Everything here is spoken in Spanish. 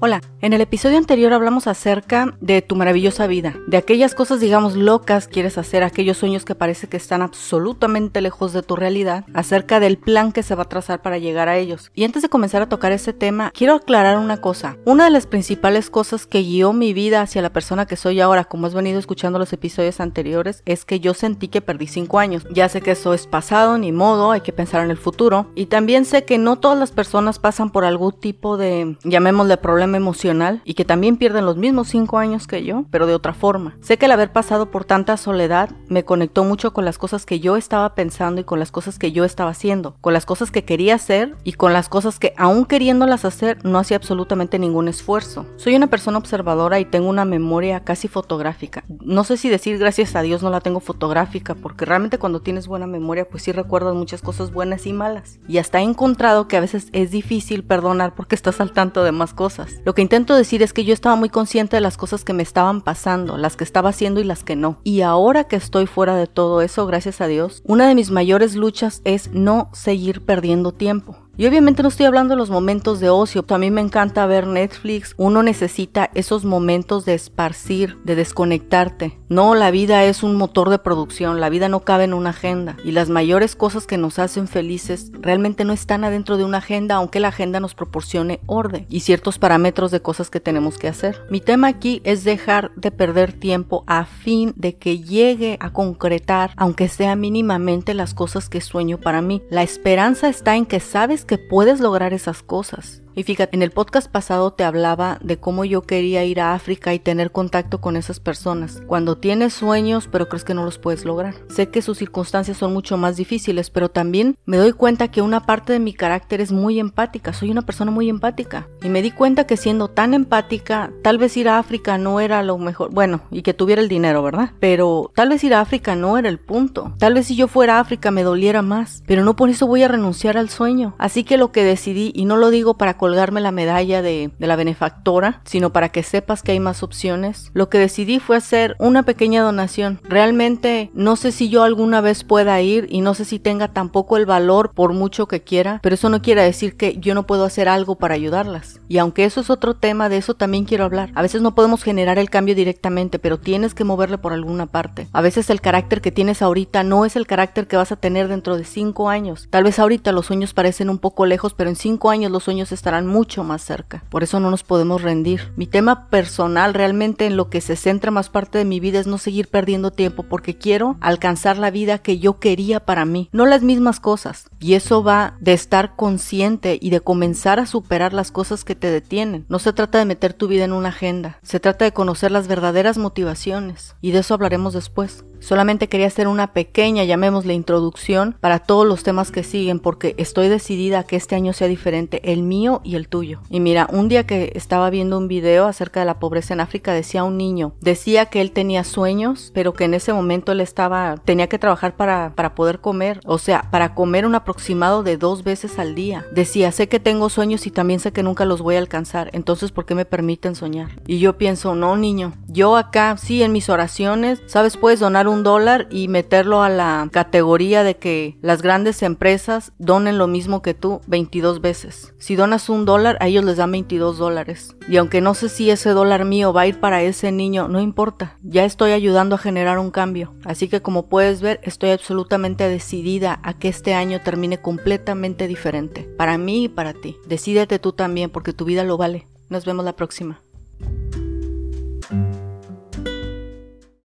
Hola, en el episodio anterior hablamos acerca de tu maravillosa vida, de aquellas cosas digamos locas que quieres hacer, aquellos sueños que parece que están absolutamente lejos de tu realidad, acerca del plan que se va a trazar para llegar a ellos. Y antes de comenzar a tocar ese tema, quiero aclarar una cosa. Una de las principales cosas que guió mi vida hacia la persona que soy ahora, como has venido escuchando los episodios anteriores, es que yo sentí que perdí 5 años. Ya sé que eso es pasado, ni modo, hay que pensar en el futuro. Y también sé que no todas las personas pasan por algún tipo de, llamémosle problema emocional y que también pierden los mismos cinco años que yo, pero de otra forma. Sé que el haber pasado por tanta soledad me conectó mucho con las cosas que yo estaba pensando y con las cosas que yo estaba haciendo, con las cosas que quería hacer y con las cosas que aún queriéndolas hacer no hacía absolutamente ningún esfuerzo. Soy una persona observadora y tengo una memoria casi fotográfica. No sé si decir gracias a Dios no la tengo fotográfica, porque realmente cuando tienes buena memoria pues sí recuerdas muchas cosas buenas y malas. Y hasta he encontrado que a veces es difícil perdonar porque estás al tanto de más cosas. Lo que intento decir es que yo estaba muy consciente de las cosas que me estaban pasando, las que estaba haciendo y las que no. Y ahora que estoy fuera de todo eso, gracias a Dios, una de mis mayores luchas es no seguir perdiendo tiempo. Y obviamente no estoy hablando de los momentos de ocio. A mí me encanta ver Netflix. Uno necesita esos momentos de esparcir, de desconectarte. No, la vida es un motor de producción. La vida no cabe en una agenda. Y las mayores cosas que nos hacen felices realmente no están adentro de una agenda, aunque la agenda nos proporcione orden y ciertos parámetros de cosas que tenemos que hacer. Mi tema aquí es dejar de perder tiempo a fin de que llegue a concretar, aunque sea mínimamente, las cosas que sueño para mí. La esperanza está en que sabes que puedes lograr esas cosas. Y fíjate, en el podcast pasado te hablaba de cómo yo quería ir a África y tener contacto con esas personas. Cuando tienes sueños pero crees que no los puedes lograr. Sé que sus circunstancias son mucho más difíciles, pero también me doy cuenta que una parte de mi carácter es muy empática. Soy una persona muy empática. Y me di cuenta que siendo tan empática, tal vez ir a África no era lo mejor. Bueno, y que tuviera el dinero, ¿verdad? Pero tal vez ir a África no era el punto. Tal vez si yo fuera a África me doliera más. Pero no por eso voy a renunciar al sueño. Así que lo que decidí, y no lo digo para colgarme la medalla de, la benefactora, sino para que sepas que hay más opciones, lo que decidí fue hacer una pequeña donación. Realmente no sé si yo alguna vez pueda ir y no sé si tenga tampoco el valor por mucho que quiera, pero eso no quiere decir que yo no puedo hacer algo para ayudarlas. Y aunque eso es otro tema, de eso también quiero hablar. A veces no podemos generar el cambio directamente, pero tienes que moverle por alguna parte. A veces el carácter que tienes ahorita no es el carácter que vas a tener dentro de cinco años. Tal vez ahorita los sueños parecen un poco lejos, pero en cinco años los sueños estarán mucho más cerca. Por eso no nos podemos rendir. Mi tema personal, realmente en lo que se centra más parte de mi vida es no seguir perdiendo tiempo porque quiero alcanzar la vida que yo quería para mí, no las mismas cosas. Y eso va de estar consciente y de comenzar a superar las cosas que te detienen. No se trata de meter tu vida en una agenda, se trata de conocer las verdaderas motivaciones. Y de eso hablaremos después. Solamente quería hacer una pequeña, llamémosle introducción, para todos los temas que siguen, porque estoy decidida a que este año sea diferente, el mío y el tuyo. Y mira, un día que estaba viendo un video acerca de la pobreza en África, decía un niño, decía que él tenía sueños, pero que en ese momento él estaba, tenía que trabajar para, para poder comer, o sea, para comer un aproximado de dos veces al día. Decía, sé que tengo sueños y también sé que nunca los voy a alcanzar, entonces ¿por qué me permiten soñar? Y yo pienso, no, niño, yo acá, sí, en mis oraciones, sabes, puedes donar un dólar y meterlo a la categoría de que las grandes empresas donen lo mismo que tú 22 veces. Si donas un dólar, a ellos les dan 22 dólares. Y aunque no sé si ese dólar mío va a ir para ese niño, no importa. Ya estoy ayudando a generar un cambio. Así que como puedes ver, estoy absolutamente decidida a que este año termine completamente diferente. Para mí y para ti. Decídete tú también porque tu vida lo vale. Nos vemos la próxima.